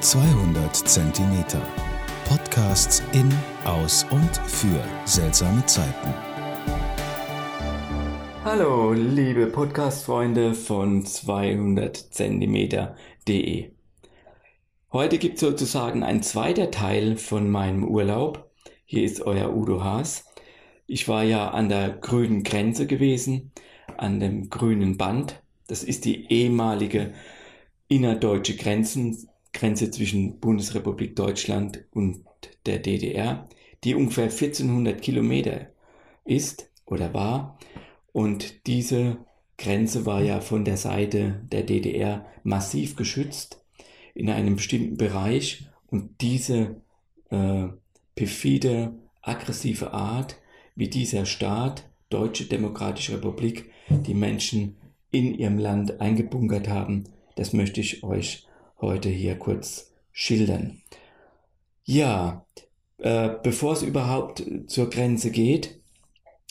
200 Zentimeter. Podcasts in, aus und für seltsame Zeiten. Hallo, liebe Podcast-Freunde von 200 Zentimeter.de. Heute gibt es sozusagen ein zweiter Teil von meinem Urlaub. Hier ist euer Udo Haas. Ich war ja an der grünen Grenze gewesen, an dem grünen Band. Das ist die ehemalige innerdeutsche Grenzen, Grenze zwischen Bundesrepublik Deutschland und der DDR, die ungefähr 1400 Kilometer ist oder war. Und diese Grenze war ja von der Seite der DDR massiv geschützt in einem bestimmten Bereich. Und diese äh, perfide, aggressive Art, wie dieser Staat, Deutsche Demokratische Republik, die Menschen in ihrem Land eingebunkert haben, das möchte ich euch heute hier kurz schildern. Ja, äh, bevor es überhaupt zur Grenze geht,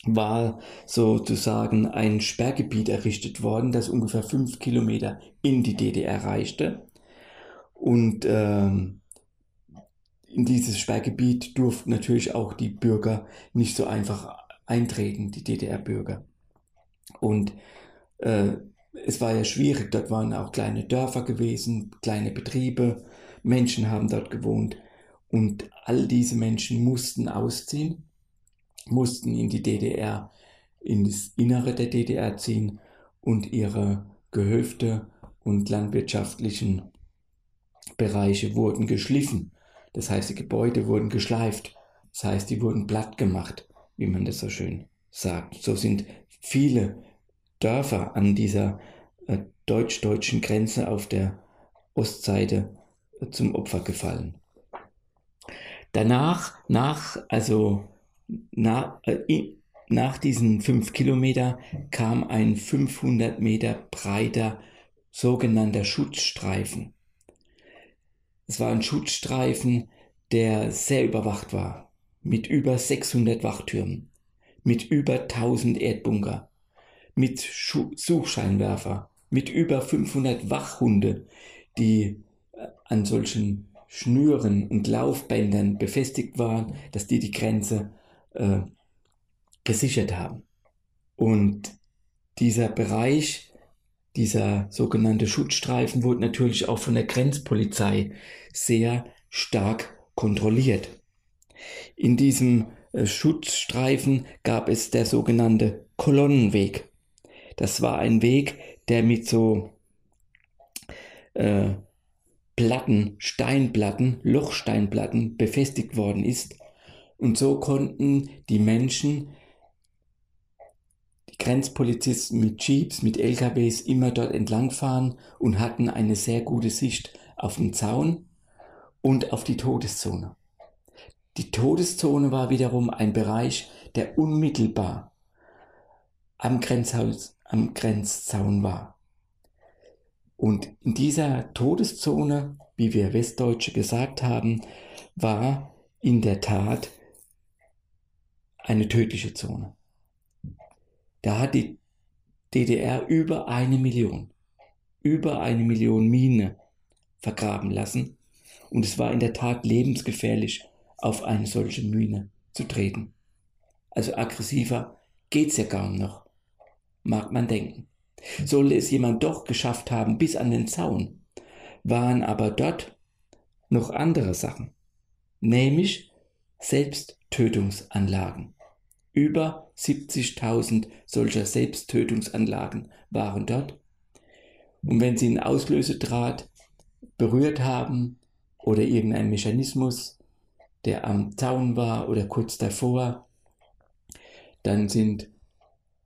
war sozusagen ein Sperrgebiet errichtet worden, das ungefähr fünf Kilometer in die DDR reichte. Und äh, in dieses Sperrgebiet durften natürlich auch die Bürger nicht so einfach eintreten, die DDR-Bürger. Und äh, es war ja schwierig, dort waren auch kleine Dörfer gewesen, kleine Betriebe, Menschen haben dort gewohnt und all diese Menschen mussten ausziehen, mussten in die DDR, in das Innere der DDR ziehen und ihre Gehöfte und landwirtschaftlichen Bereiche wurden geschliffen. Das heißt, die Gebäude wurden geschleift. Das heißt, die wurden platt gemacht, wie man das so schön sagt. So sind viele Dörfer an dieser äh, deutsch-deutschen Grenze auf der Ostseite äh, zum Opfer gefallen. Danach, nach, also na, äh, nach diesen fünf Kilometer kam ein 500 Meter breiter sogenannter Schutzstreifen. Es war ein Schutzstreifen, der sehr überwacht war, mit über 600 Wachtürmen, mit über 1000 Erdbunker, mit Schu Suchscheinwerfer, mit über 500 Wachhunde, die äh, an solchen Schnüren und Laufbändern befestigt waren, dass die die Grenze äh, gesichert haben. Und dieser Bereich, dieser sogenannte Schutzstreifen, wurde natürlich auch von der Grenzpolizei sehr stark kontrolliert. In diesem äh, Schutzstreifen gab es der sogenannte Kolonnenweg. Das war ein Weg, der mit so äh, Platten, Steinplatten, Lochsteinplatten befestigt worden ist. Und so konnten die Menschen, die Grenzpolizisten mit Jeeps, mit LKWs immer dort entlangfahren und hatten eine sehr gute Sicht auf den Zaun und auf die Todeszone. Die Todeszone war wiederum ein Bereich, der unmittelbar am Grenzhaus am Grenzzaun war. Und in dieser Todeszone, wie wir Westdeutsche gesagt haben, war in der Tat eine tödliche Zone. Da hat die DDR über eine Million, über eine Million Mine vergraben lassen und es war in der Tat lebensgefährlich, auf eine solche Mine zu treten. Also aggressiver geht's ja kaum noch mag man denken. Sollte es jemand doch geschafft haben bis an den Zaun, waren aber dort noch andere Sachen, nämlich Selbsttötungsanlagen. Über 70.000 solcher Selbsttötungsanlagen waren dort. Und wenn sie einen Auslösedraht berührt haben oder irgendein Mechanismus, der am Zaun war oder kurz davor, dann sind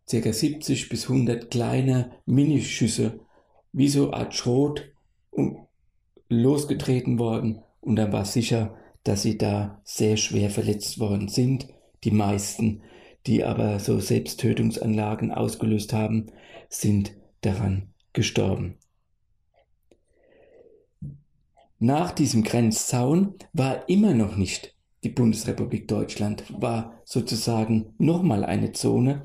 ca. 70 bis 100 kleine Minischüsse, wie so Art Schrot, losgetreten worden und dann war sicher, dass sie da sehr schwer verletzt worden sind. Die meisten, die aber so Selbsttötungsanlagen ausgelöst haben, sind daran gestorben. Nach diesem Grenzzaun war immer noch nicht die Bundesrepublik Deutschland, war sozusagen nochmal eine Zone,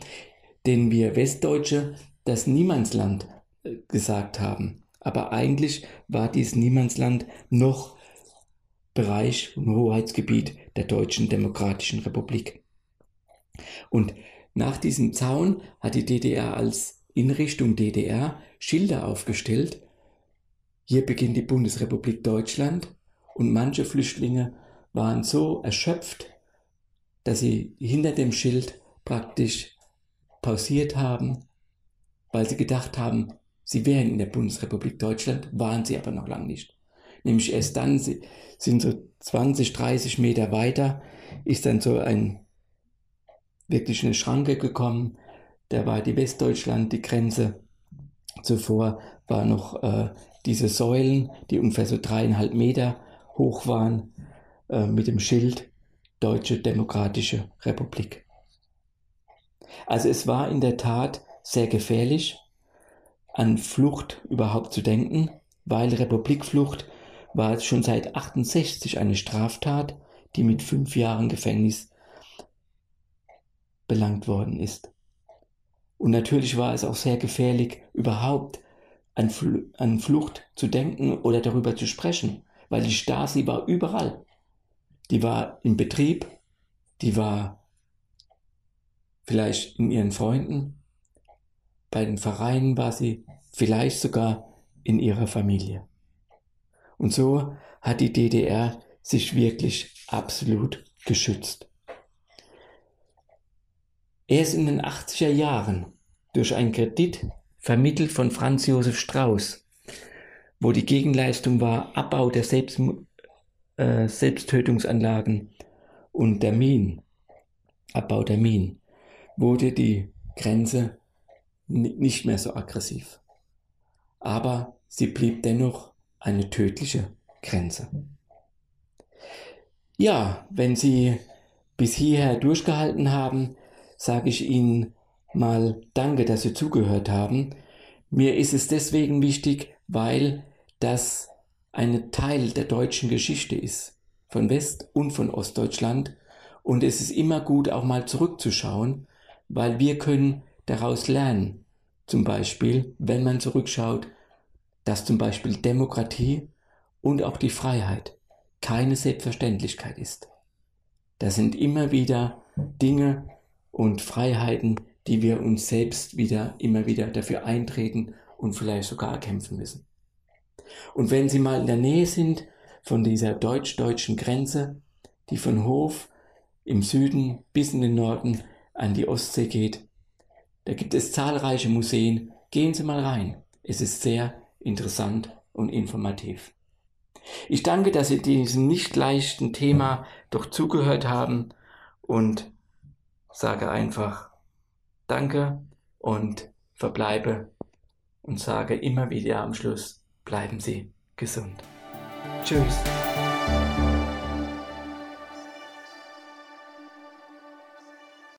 den wir Westdeutsche das Niemandsland äh, gesagt haben. Aber eigentlich war dies Niemandsland noch Bereich und Hoheitsgebiet der Deutschen Demokratischen Republik. Und nach diesem Zaun hat die DDR als in Richtung DDR Schilder aufgestellt. Hier beginnt die Bundesrepublik Deutschland und manche Flüchtlinge waren so erschöpft, dass sie hinter dem Schild praktisch pausiert haben, weil sie gedacht haben, sie wären in der Bundesrepublik Deutschland, waren sie aber noch lange nicht. Nämlich erst dann sind so 20, 30 Meter weiter, ist dann so ein wirklich eine Schranke gekommen. Da war die Westdeutschland die Grenze. Zuvor war noch äh, diese Säulen, die ungefähr so dreieinhalb Meter hoch waren, äh, mit dem Schild Deutsche Demokratische Republik. Also es war in der Tat sehr gefährlich, an Flucht überhaupt zu denken, weil Republikflucht war schon seit 68 eine Straftat, die mit fünf Jahren Gefängnis belangt worden ist. Und natürlich war es auch sehr gefährlich, überhaupt an, Fl an Flucht zu denken oder darüber zu sprechen, weil die Stasi war überall. Die war im Betrieb, die war vielleicht in ihren Freunden, bei den Vereinen war sie vielleicht sogar in ihrer Familie. Und so hat die DDR sich wirklich absolut geschützt. Erst in den 80er Jahren durch einen Kredit vermittelt von Franz Josef Strauß, wo die Gegenleistung war Abbau der Selbst, äh, Selbsttötungsanlagen und der Minen, Abbau der Minen, wurde die Grenze nicht mehr so aggressiv. Aber sie blieb dennoch eine tödliche Grenze. Ja, wenn Sie bis hierher durchgehalten haben, sage ich Ihnen mal Danke, dass Sie zugehört haben. Mir ist es deswegen wichtig, weil das ein Teil der deutschen Geschichte ist, von West- und von Ostdeutschland. Und es ist immer gut, auch mal zurückzuschauen, weil wir können daraus lernen. Zum Beispiel, wenn man zurückschaut, dass zum Beispiel Demokratie und auch die Freiheit keine Selbstverständlichkeit ist. Das sind immer wieder Dinge und Freiheiten, die wir uns selbst wieder immer wieder dafür eintreten und vielleicht sogar erkämpfen müssen. Und wenn Sie mal in der Nähe sind von dieser deutsch-deutschen Grenze, die von Hof im Süden bis in den Norden an die Ostsee geht, da gibt es zahlreiche Museen. Gehen Sie mal rein. Es ist sehr interessant und informativ. Ich danke, dass Sie diesem nicht leichten Thema doch zugehört haben und sage einfach Danke und verbleibe und sage immer wieder am Schluss, bleiben Sie gesund. Tschüss.